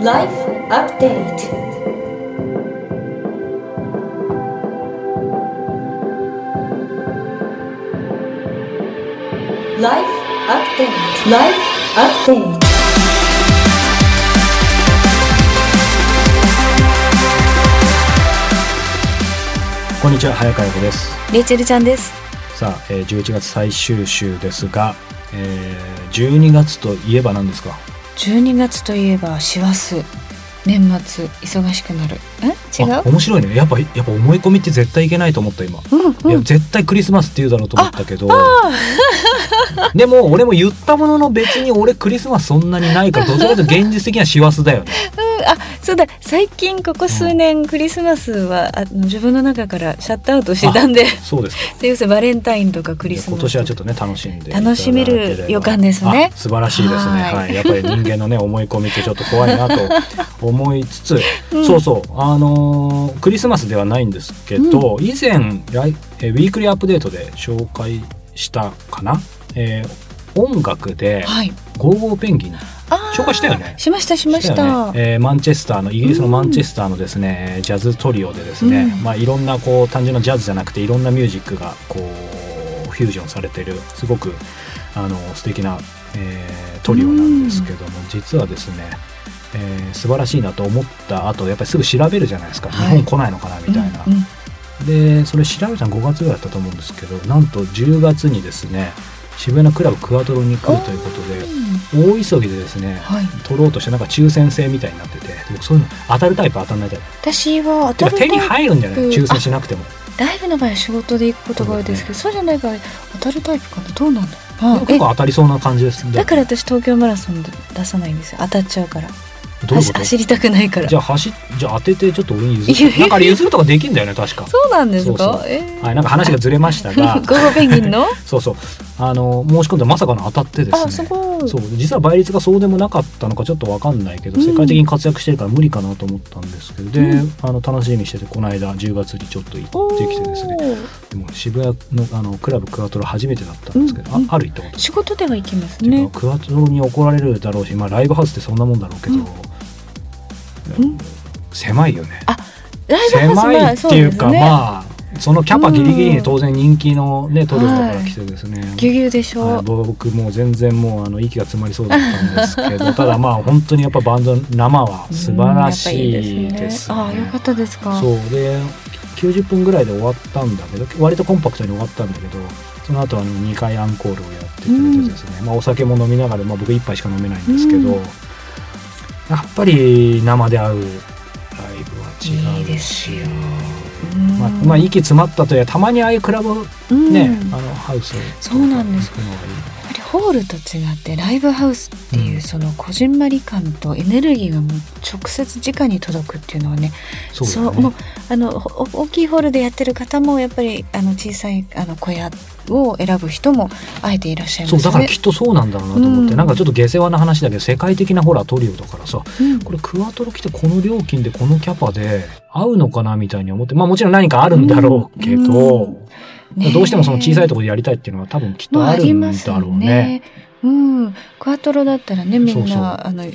Life Update. ライフアップデートライフアップデートこんにちは早川洋子ですレイチェルちゃんです。さあ、えー、11月最終週ですが、えー、12月といえば何ですか？12月といえば師走。年末忙しくなる。え？違う？面白いね。やっぱやっぱ思い込みって絶対いけないと思った今、うんうん。いや絶対クリスマスって言うだろうと思ったけど。でも俺も言ったものの別に俺クリスマスそんなにないからどちらかというと現実的には師走だよね あ、そうだ。最近ここ数年クリスマスはあの自分の中からシャットアウトしてたんで、そうですか。すいませんバレンタインとかクリスマス。今年はちょっとね楽しんで楽しめる予感ですね。あ素晴らしいですね。はい。はい。やっぱり人間のね 思い込みってちょっと怖いなと思いつつ、うん。そうそう。あのークリスマスではないんですけど、以前ライえーウィークリーアップデートで紹介したかな、えー音楽ではい。「ゴーゴーペンギン」紹介したよね。しましたしましよた。ね。えーマンチェスターのイギリスのマンチェスターのですね、ジャズトリオでですね、うん。まあ、いろんなこう単純なジャズじゃなくていろんなミュージックがこうフュージョンされてるすごくあの素敵な、えートリオなんですけども、実はですね、えー素晴らしいなと思った後やっぱりすぐ調べるじゃないですか、はい。日本来ないのかなみたいな。うんうん。でそれ調べたの5月ぐらいだったと思うんですけどなんと10月にですね渋谷のクラブクワトロに来るということで大急ぎでですねはい。取ろうとしてなんか抽選制みたいになってて僕そういうの当たるタイプ当たんないタイプ。私はてか手に入るんじゃないうん抽選しなくても。ライブの場合は仕事で行くことが多いですけど、そうじゃない場合当たるタイプかなどうなんだろう。結構当たりそうな感じです。だから私東京マラソン出さないんですよ。当たっちゃうから。どう走走りたくないから。じゃあ走っじゃあ当ててちょっと俺に譲るなんか譲るとかできんだよね確か。そうなんですか？はいなんか話がずれましたが。ペンギンの？そうそうあの申し込んでまさかの当たってですね。そう。実は倍率がそうでもなかったのかちょっとわかんないけど、うん。世界的に活躍してるから無理かなと思ったんですけど。で、うん。あの楽しみにしててこの間10月にちょっと行ってきてですね。でも渋谷のあのクラブクワトロ初めてだったんですけど、うんうんあある行ったこと仕事では行きますね。かクワトロに怒られるだろうし、まあ、ライブハウスってそんなもんだろうけど、うん。うん狭いよね。ライブハウス狭いっていうか、ね。まあそのキャパギリギリに当然人気のねトリオだから来てですね、ぎゅうぎゅうでしょ、はい、僕もう全然もうあの息が詰まりそうだったんですけど ただまあ本当にやっぱバンド生は素晴らしいですね。ですねああよかったですか。そう。で90分ぐらいで終わったんだけど割とコンパクトに終わったんだけどその後あの2回アンコールをやってくれてですね、まあ、お酒も飲みながら、まあ、僕1杯しか飲めないんですけど、うん。やっぱり生で会うライブは違うし。いいですよ。うんまあ、まあ息詰まったとやたまにああいうクラブうん。ね、あのハウスそうなんです。ホールと違ってライブハウスっていううん。そのこじんまり感とエネルギーがもう直接直に届くっていうのはねなそうだね。もうあのほ大きいホールでやってる方もやっぱりあの小さいあの小屋を選ぶ人もあえていらっしゃいますね。そうだからきっとそうなんだろうなと思って、うん。なんかちょっと下世話な話だけど世界的なほらトリオだからさうん。これクワトロ来てこの料金でこのキャパで合うのかなみたいに思ってまあもちろん何かあるんだろうけど、うん。ねえどうしてもその小さいところでやりたいっていうのは多分きっとまああるんだろうね。うん、クワトロだったらねみんなあの好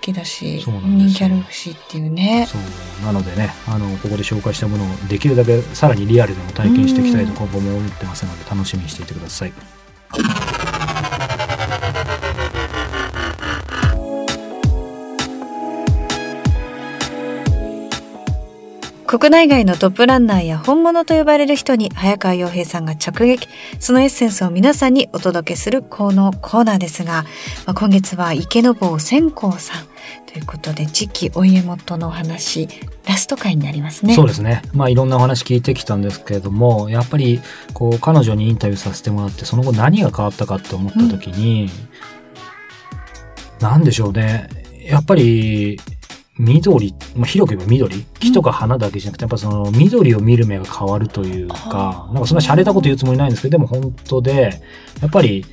きだし人気あるしっていうね。そう。なのでねあのここで紹介したものをできるだけさらにリアルでも体験していきたいと今後も思ってますので楽しみにしていてください。国内外のトップランナーや本物と呼ばれる人に早川洋平さんが直撃そのエッセンスを皆さんにお届けするこのコーナーですが、まあ、今月は池坊千光さんということで次期お家元のお話ラスト回になりますね。そうですね。まあいろんなお話聞いてきたんですけれども、やっぱりこう彼女にインタビューさせてもらって、その後何が変わったかって思った時に、なんでしょうね。やっぱり緑、まあ、広く言えば緑？木とか花だけじゃなくて、やっぱその緑を見る目が変わるというか、なんかそんな洒落たこと言うつもりないんですけど、でも本当で、やっぱり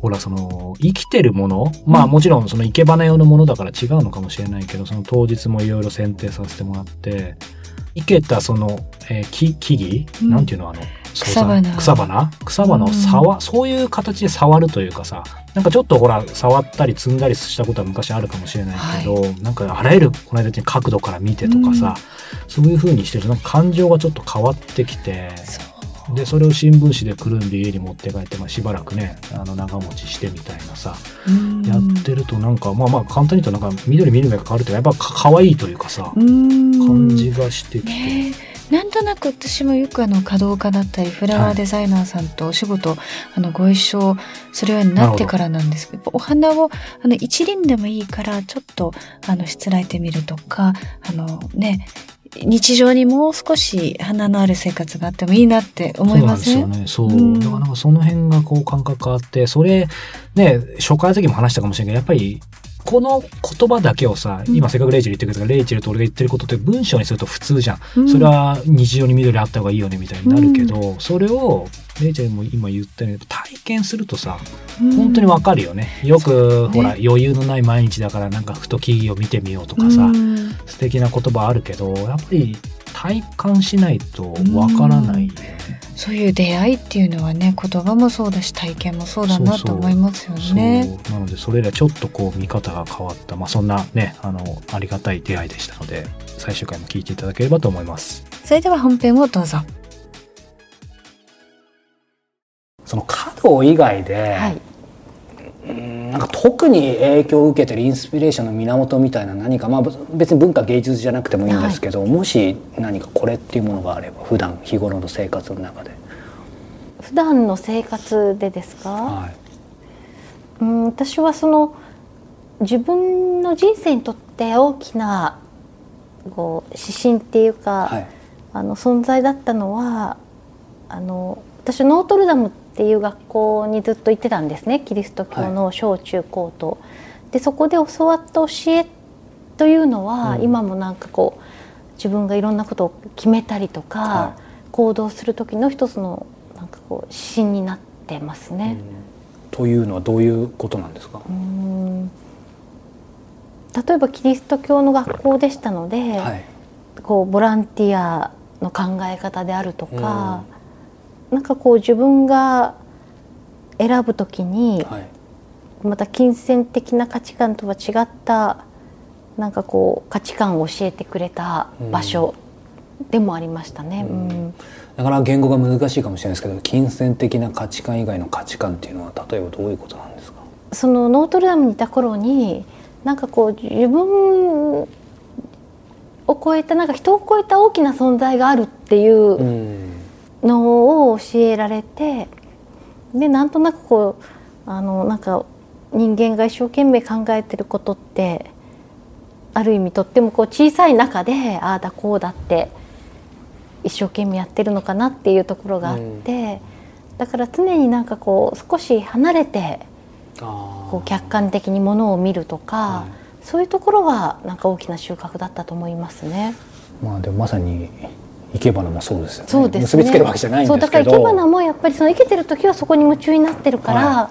ほら、その、生きてるもの、まあもちろんその生け花用のものだから違うのかもしれないけど、その当日もいろいろ選定させてもらって、生けたその、えー木、木々、うん。なんていうの？あの、草花。草花？草花を触、そういう形で触るというかさなんかちょっとほら触ったり摘んだりしたことは昔あるかもしれないけど、なんかあらゆるこの間に角度から見てとかさ、そういう風にしてるとなんか感情がちょっと変わってきてでそれを新聞紙でくるんで家に持って帰って、まあ、しばらくねあの長持ちしてみたいなさうん。やってるとなんかまあまあ簡単に言うとなんか緑見る目が変わるというかやっぱか可愛いというかさうん。感じがしてきて。ね。えなんとなく私もよくあの華道家だったりフラワーデザイナーさんとお仕事、あのご一緒するようになってからなんですけどお花をあの一輪でもいいからちょっとあのしつらえてみるとかあのね日常にもう少し花のある生活があってもいいなって思いますそうなんですよね。そう。うんだからなんかその辺がこう感覚変わって、それ、ね、初回の時も話したかもしれないけど、やっぱり、この言葉だけをさ、うん。今せっかくレイチェル言ってくれたから、レイチェルと俺が言ってることって文章にすると普通じゃん。うん。それは日常に緑あった方がいいよねみたいになるけど、それを、レイチェルも今言ったように、体験するとさ、本当にわかるよね。よく、ほら、余裕のない毎日だからなんかふと木々を見てみようとかさ、うん。素敵な言葉あるけど、やっぱり体感しないとわからないよね。そういう出会いっていうのはね言葉もそうだし体験もそうだなと思いますよね。そうなのでそれらちょっとこう見方が変わった、まあ、そんなねあのありがたい出会いでしたので最終回も聞いていただければと思いますそれでは本編をどうぞ。その角以外で、はい。うんなんか特に影響を受けてるインスピレーションの源みたいな何か、まあ、別に文化芸術じゃなくてもいいんですけど、もし何かこれっていうものがあれば普段日頃の生活の中で。普段の生活でですか、はい。うん私はその自分の人生にとって大きなこう指針っていうか、はい。あの存在だったのはあの私ノートルダムっていう学校にずっと行ってたんですねキリスト教の小中高と。でそこで教わった教えというのは、うん。今もなんかこう自分がいろんなことを決めたりとか、は行動する時の一つのなんかこう指針になってますね。というのはどういうことなんですか、うん。例えばキリスト教の学校でしたので、はい。こうボランティアの考え方であるとか、なんかこう自分が選ぶときにはい。また金銭的な価値観とは違ったなんかこう価値観を教えてくれた場所でもありましたね。うん。うん。なかなか言語が難しいかもしれないですけど金銭的な価値観以外の価値観っていうのは例えばどういうことなんですか？そのノートルダムにいた頃になんかこう自分を超えたなんか人を超えた大きな存在があるっていううんのを教えられてでなんとなくこうあのなんか人間が一生懸命考えてることってある意味とってもこう小さい中でああだこうだって一生懸命やってるのかなっていうところがあって、だから常になんかこう少し離れてあこう客観的にものを見るとか、はい。そういうところはなんか大きな収穫だったと思いますね。まあでもまさに生け花もそうですよね。そうですね。結びつけるわけじゃないんそうですけど。だから生け花もやっぱりその生けてる時はそこに夢中になってるから、は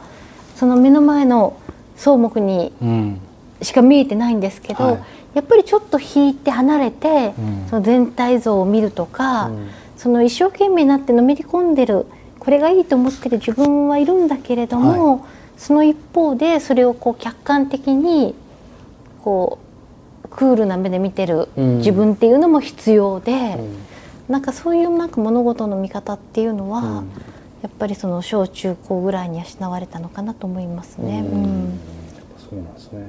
その目の前の草木にうん。しか見えてないんですけど、はい。やっぱりちょっと引いて離れて、うん。その全体像を見るとか、うん。その一生懸命になってのめり込んでるこれがいいと思ってる自分はいるんだけれども、その一方でそれをこう客観的にこうクールな目で見てるうん自分っていうのも必要で。うんなんかそういうなんか物事の見方っていうのは、うんやっぱりその小中高ぐらいに養われたのかなと思いますね。そうなんですね。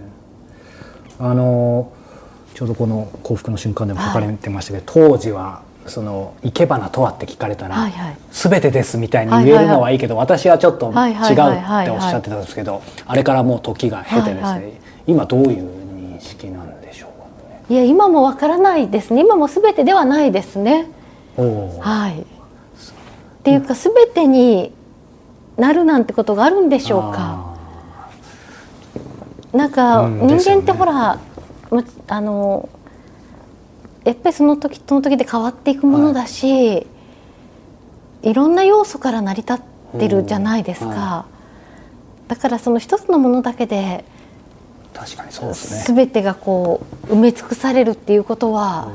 あのちょうどこの幸福の瞬間でも書かれてましたけど、当時はその生け花とはって聞かれたら、はいはいすべてですみたいに言えるのはいいけど、私はちょっと違うはいはいはいっはいておっしゃってたんですけど、あれからもう時が経てですね、はいはい今どういう認識なんでしょうかね。いや今もわからないですね。今もすべてではないですね。はい。っていうかすべてになるなんてことがあるんでしょうか。なんかうん人間ってほら、むあのやっぱりその時その時で変わっていくものだし、い、ろんな要素から成り立ってるじゃないですか。うんはだからその一つのものだけで確かにそうですね。全てがこう埋め尽くされるっていうことは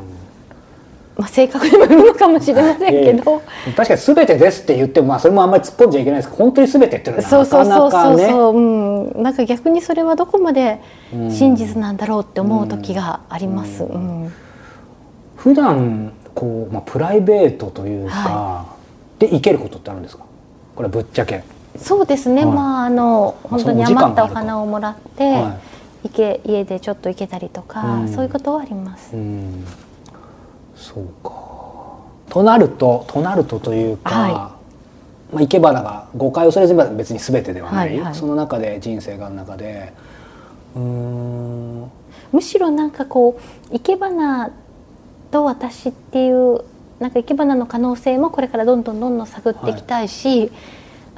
まあ、性格にもよるのかもしれませんけど、確かに全てですって言っても、まあ、それもあんまり突っ込んじゃいけないです。けど本当に全てっていうのそうはなかそうそう。なかねそうそう、うん、なんか逆にそれはどこまで真実なんだろうって思う時があります。うん。普段こう、まあ、プライベートというか、はで生けることってあるんですか？これぶっちゃけ、そうですね、はい。まああのまあ本当に余ったお花をもらって、は池家でちょっと生けたりとか、うん。そういうことはあります。い、うんそうか。となるととなるとというか、はい。まあ、生け花が誤解を恐れずに別に全てではない、はいはい。その中で人生がある中で。うーん。むしろなんかこう生け花と私っていうなんか生け花の可能性もこれからどんどんどんどん探っていきたいし、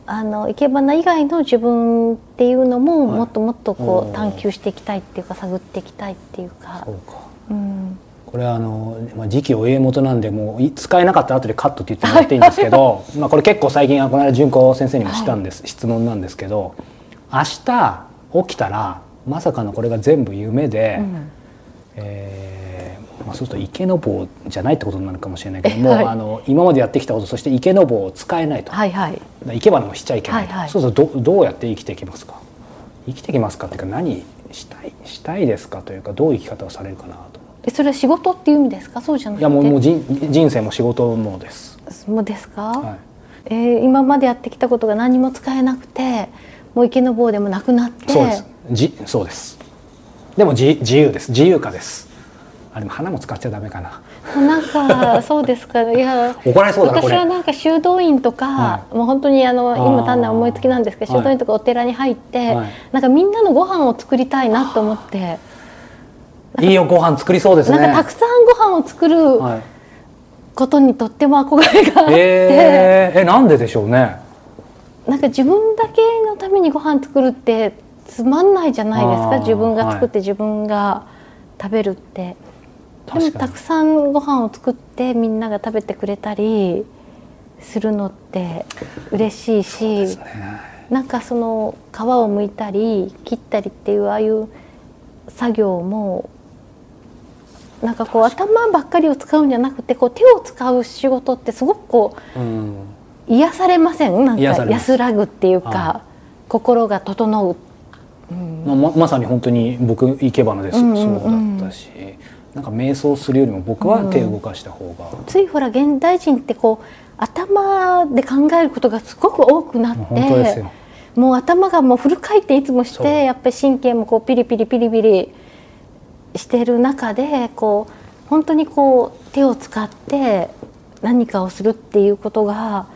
あの生け花以外の自分っていうのもはい。もっともっとおこーう探求していきたいっていうか探っていきたいっていうか。そうか。うん、これはあの、まあ、時期お家元なんでもうい使えなかったら後でカットって言ってもらっていいんですけど まあこれ結構最近あこの間純子先生にもしたんです、質問なんですけど明日起きたらまさかのこれが全部夢で、うん。えーまあ、そうすると池の棒じゃないってことになるかもしれないけども、はい。あの今までやってきたことそして池の棒を使えないと、はいはい。生け花もしちゃいけないと、はいはい。そうするとどどうやって生きていきますか？生きていきますかっていうか何したいしたいですかというかどういう生き方をされるかなと。えそれは仕事っていう意味ですか？そうじゃなくていやもうもう人人生も仕事もです。もうですか、はい。えー今までやってきたことが何も使えなくてもう池の棒でもなくなってそうです。じそうです。でも自自由です。自由化です。あでも花も使っちゃダメかな。なんか そうですか？いや怒られそうだ。私はなんか修道院とか、はもう本当にあの今単なる思いつきなんですけどはい修道院とかお寺に入って、はいなんかみんなのご飯を作りたいなと思って、いいよご飯作りそうですね。なんかたくさんご飯を作るはい。ことにとっても憧れがあって、えー、えなんででしょうね。なんか自分だけのためにご飯作るってつまんないじゃないですか自分が作っては自分が食べるって。で確かにもたくさんご飯を作ってみんなが食べてくれたりするのって嬉しいし、なんかその皮を剥いたり切ったりっていうああいう作業もなんかこう頭ばっかりを使うんじゃなくてこう手を使う仕事ってすごくこうん。う癒されません？なんか安らぐっていうか、は心が整う。まあままさに本当に僕生け花です。うんうんうんそうだったし、なんか瞑想するよりも僕は手を動かした方が。ついほら現代人ってこう頭で考えることがすごく多くなって本当ですよ。もう頭がもうフル回転いつもしてやっぱり神経もこうピリピリピリピリしてる中でこう本当にこう手を使って何かをするっていうことが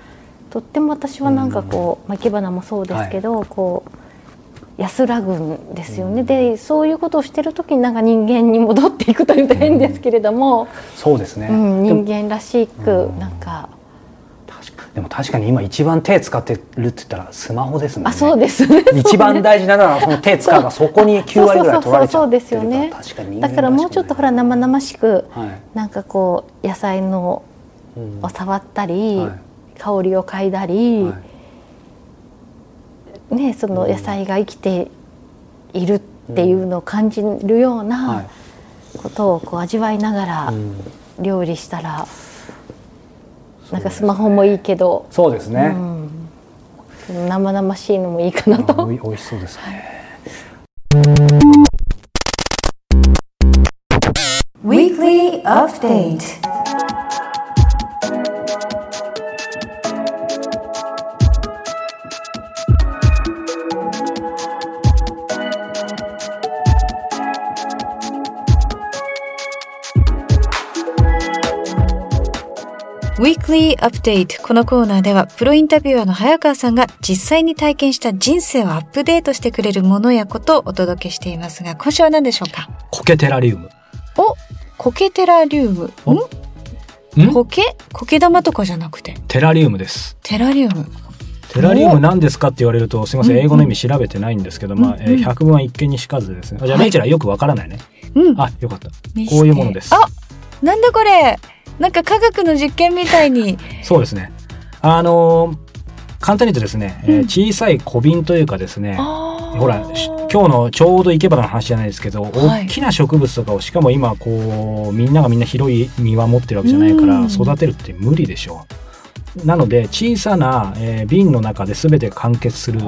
とっても私はなんかこう、まあ、生け花もそうですけど、こう安らぐんですよね、でそういうことをしてる時になんか人間に戻っていくというと変ですけれども、そうですね。人間らしくなんかでも確かに今一番手使ってるって言ったらスマホですもんね。あそうですね。一番大事なのはその手使 うがそこに9割ぐらい取られちゃってるそうそうそうそうですよね。確かにだからもうちょっとほら生々しくはい。なんかこう野菜のうんを触ったり、はい香りを嗅いだり、はい。ね、その野菜が生きているっていうのを感じるようはない。ことをこう味わいながらうん。料理したら、なんかスマホもいいけど、そうですね。うん、生々しいのもいいかなあと。おい美味しそうですね。Weekly Update Weekly Update このコーナーではプロインタビュアーの早川さんが実際に体験した人生をアップデートしてくれるものやことをお届けしていますが今週は何でしょうか？苔テラリウム。お苔テラリウム。おん？ん？苔苔玉とかじゃなくて？テラリウムです。テラリウム。テラリウム何ですかって言われると、すみません、英語の意味調べてないんですけど、まあ、えーうん。うん百聞は一見にしかずですね。あじゃあ、はい。メイチェラよくわからないね。うん。あ、よかった。こういうものです。あなんだこれ？なんか科学の実験みたいに。そうですね。あのー簡単に言うとですね、えーうん。小さい小瓶というかですね、あほら、し今日のちょうど生け花の話じゃないですけど、はい。大きな植物とかをしかも今こうみんながみんな広い庭持ってるわけじゃないからうん。育てるって無理でしょ。う。なので小さな、えー瓶の中で全てが完結する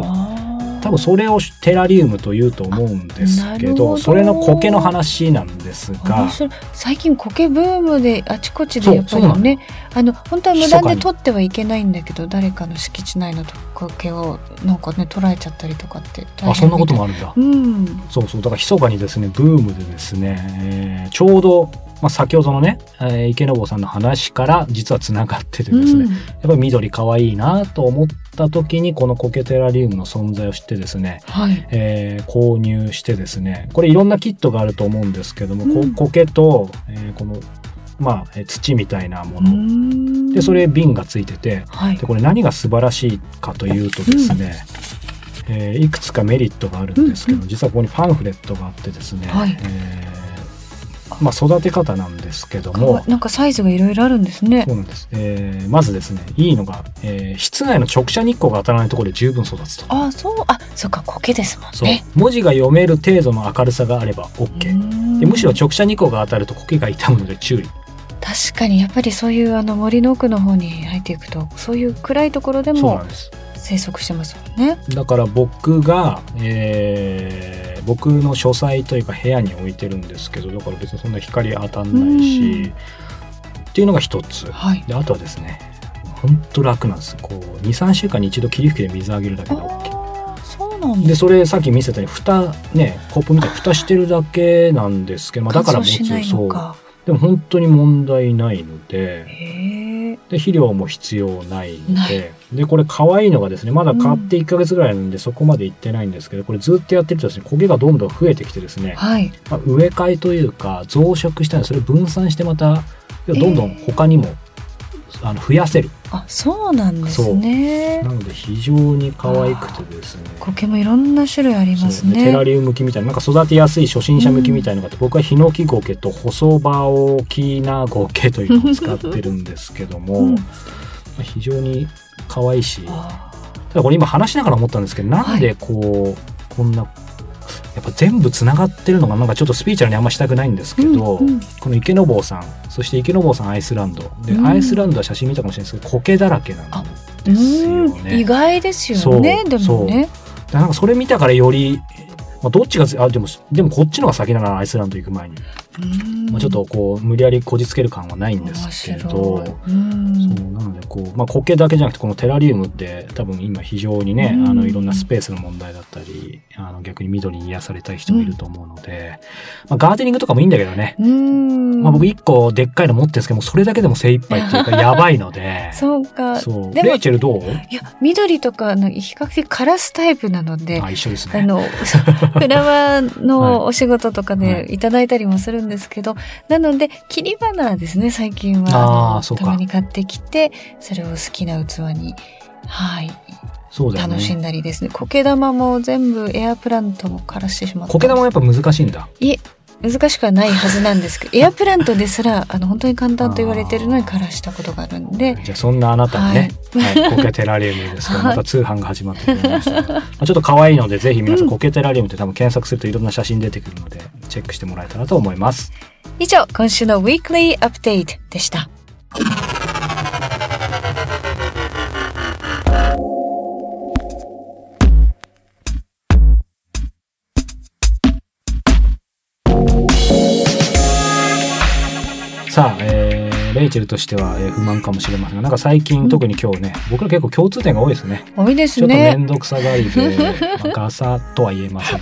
多分それをテラリウムというと思うんですけどそれの苔の話なんですが。最近苔ブームであちこちでやっぱりねあの本当は無断で取ってはいけないんだけど誰かの敷地内の苔をなんかね捉えちゃったりとかってあそんなこともああるんだ。うん。そうそうだから密かにですねブームでですね、えーちょうど、まあ、先ほどのね、えー池坊さんの話から実はつながっててですね、うん。やっぱり緑可愛いなと思った時にこのコケテラリウムの存在を知ってですね、はい。えー購入してですねこれいろんなキットがあると思うんですけども、うん。こ苔と、えーこのまあえー土みたいなもうの、ん。でそれ瓶がついててはい。でこれ何が素晴らしいかというとですね、えーいくつかメリットがあるんですけど、うん。実はここにパンフレットがあってですね、はい。えーまあ、育て方なんですけども。いなんかサイズがいろいろあるんですね。そうなんです、えーまずですねいいのが、えー室内の直射日光が当たらないところで十分育つと。あそう。あそっか苔ですもんね。文字が読める程度の明るさがあれば OK、うん。でむしろ直射日光が当たると苔が傷むので注意。確かにやっぱりそういうあの森の奥の方に入っていくとそういう暗いところでも生息してますもんね。だから僕が、えー僕の書斎というか部屋に置いてるんですけどだから別にそんな光当たんないし、うん。っていうのが一つ。はい。であとはですねほんと楽なんです。こう23週間に一度霧吹きで水あげるだけで OK そうなんでですそれさっき見せたように蓋ねコップみたいに蓋してるだけなんですけど、まあ、だから持つそう。でも本当に問題ないのでで肥料も必要ないのででこれ可愛いのがですねまだ買って1ヶ月ぐらいなんでそこまでいってないんですけどこれずっとやってるとですね焦げがどんどん増えてきてですね、はい。まあ、植え替えというか増殖したらそれを分散してまたどんどん他にも、あの増やせる。あそうなんですね。なので非常に可愛くてですね。苔もいろんな種類ありますそう。でテラねリウム向きみたいななんか育てやすい初心者向きみたいなのがあって、僕はヒノキゴケと細葉大きなゴケというのを使ってるんですけども、うん。まあ非常に可愛いし。あただこれ今話しながら思ったんですけどなんでこう、こんなやっぱ全部つながってるのがなんかちょっとスピーチャルにあんましたくないんですけど、うんうん。この池坊さんそして池坊さんアイスランド。で、うん。アイスランドは写真見たかもしれないですけど苔だらけなんですようん。ね。意外ですよねでもね。でなんかそれ見たからより、まあ、どっちがあでもでもこっちのが先だなアイスランド行く前に、うんまあ、ちょっとこう無理やりこじつける感はないんですけどそうなのでこう、まあ、苔だけじゃなくてこのテラリウムって多分今非常にね、うん。あのいろんなスペースの問題だったりあの逆に緑に癒されたい人もいると思うので、まあ、ガーデニングとかもいいんだけどね、うん。まあ、僕一個でっかいの持ってるんですけどもうそれだけでも精一杯っていうかやばいので。そうか。そう。レイチェルどう？いや緑とかあの比較的カラスタイプなのであ一緒ですね。あの、フラワーのお仕事とかはでいただいたりもするんですけど、なので、切り花ですね、最近は。あのあーそうかたまに買ってきて、それを好きな器に、はい、そうだよね楽しんだりですね。苔玉も全部エアプラントを枯らしてしまった。苔玉もやっぱ難しいんだいえ、難しくはないはずなんですけど、エアプラントですら、あの、本当に簡単と言われてるのに枯らしたことがあるんで、じゃあそんなあなたにね、はい、コケテラリウムですけど、はいまた通販が始まってくれました。まあちょっと可愛いので、ぜひ皆さん、コケテラリウムって多分検索するといろんな写真出てくるので、チェックしてもらえたらと思います。以上、今週の Weekly Update でした。さあ、えー、レイチェルとしては、えー不満かもしれませんが、なんか最近、特に今日ね、僕ら結構共通点が多いですね。多いですちょっとね。面倒くさがりで、まあ、ガサとは言えません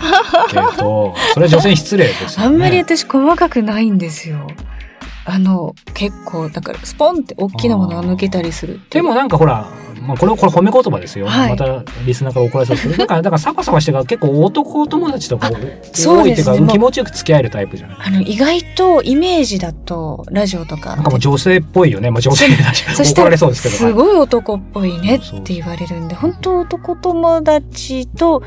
けど、それは女性に失礼ですよね。あんまり私細かくないんですよ。あの、結構、だから、スポンって大きなものが抜けたりする。でもなんかほら、まあ、これこれ褒め言葉ですよ。はいまたリスナーから怒られそうですけど、なんかだからサバサバしてから結構男友達とかそう多いっていうか気持ちよく付き合えるタイプじゃない？あの、意外とイメージだと、ラジオとか。なんかもう女性っぽいよね。まあ、女性だし怒られそうですけど。すごい男っぽいねって言われるんで、本当男友達と、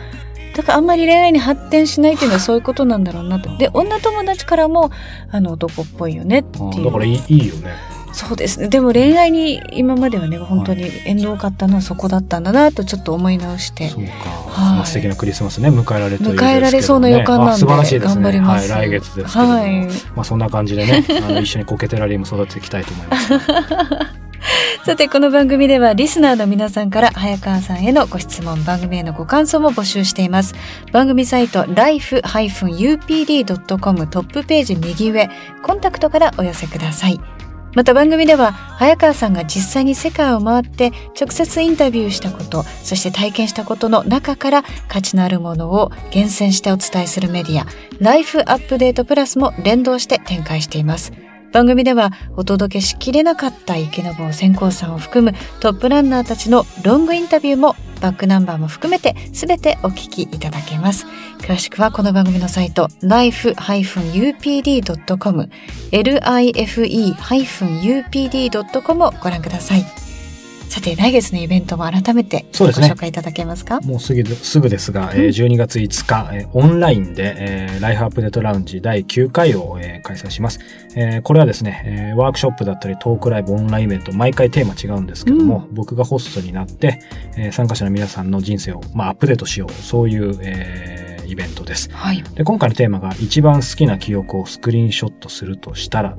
だからあんまり恋愛に発展しないっていうのはそういうことなんだろうなと。で、女友達からも、あの、男っぽいよねっていう。うんだからいいいいよね。そうですね。でも恋愛に今まではね、本当に縁遠かったのはそこだったんだなとちょっと思い直して。そうか、はい。まあ素敵なクリスマスね迎えられるといいですけど、ね、迎えられそうな予感なんであ素晴らしいですね。頑張ります。はい、来月ですけども、はい。まあそんな感じでねあの一緒にコケテラリウム育てていきたいと思います。さて、この番組ではリスナーの皆さんから早川さんへのご質問、番組へのご感想も募集しています。番組サイト life-upd.com トップページ右上、コンタクトからお寄せください。また番組では早川さんが実際に世界を回って直接インタビューしたこと、そして体験したことの中から価値のあるものを厳選してお伝えするメディア、ライフアップデートプラスも連動して展開しています。番組ではお届けしきれなかった池坊先行さんを含むトップランナーたちのロングインタビューもバックナンバーも含めて全てお聞きいただけます。詳しくはこの番組のサイト life-upd.com life-upd.com をご覧ください。さて、来月のイベントも改めてご紹介いただけますか？もうすぐですぐですが、えー12月5日、えーオンラインで、えーライフアップデートラウンジ第9回を、えー開催します、えーこれはですね、えーワークショップだったりトークライブオンラインイベント毎回テーマ違うんですけども、僕がホストになって、えー参加者の皆さんの人生を、まあ、アップデートしようそういう、えーイベントです。はい。で今回のテーマが一番好きな記憶をスクリーンショットするとしたら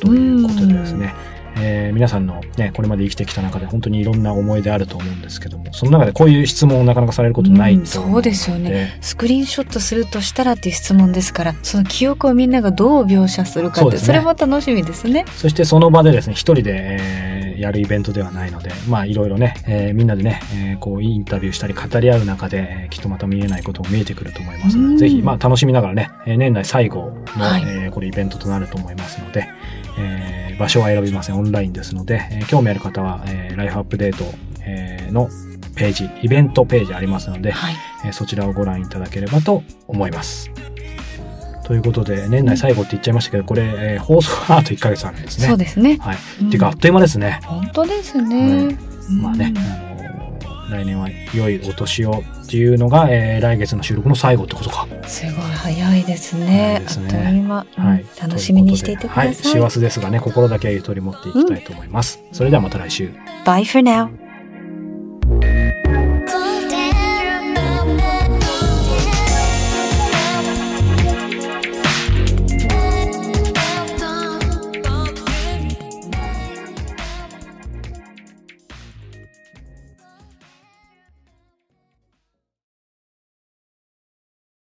ということでですね、えー皆さんのね、これまで生きてきた中で本当にいろんな思い出あると思うんですけども、その中でこういう質問をなかなかされることないうんと思うのそうですよね。スクリーンショットするとしたらっていう質問ですから、その記憶をみんながどう描写するかって、そね。それも楽しみですね。そしてその場でですね、一人で、えーやるイベントではないので、まあいろいろね、えーみんなでね、えーこうインタビューしたり語り合う中で、えーきっとまた見えないことも見えてくると思いますのうん。で、ぜひまあ楽しみながらね、えー年内最後の、はい。えーこれイベントとなると思いますので、えー場所は選びません。オンラインですので、えー興味ある方は、えーライフアップデート、えーのページ、イベントページありますので、はい。えーそちらをご覧いただければと思います。ということで、年内最後って言っちゃいましたけど、これ、えー放送はあと1ヶ月あるんですね。そうですね。はい。うんっていうか、あっという間ですね。本当ですね。まあね、あのー来年は良いお年をっていうのが、えー来月の収録の最後ってことか。うんすごい早いです早ね。いですねあっという間、うんはい。楽しみにしていてください。はい。師走ですがね、心だけはゆとり持っていきたいと思います。それではまた来週。Bye for now.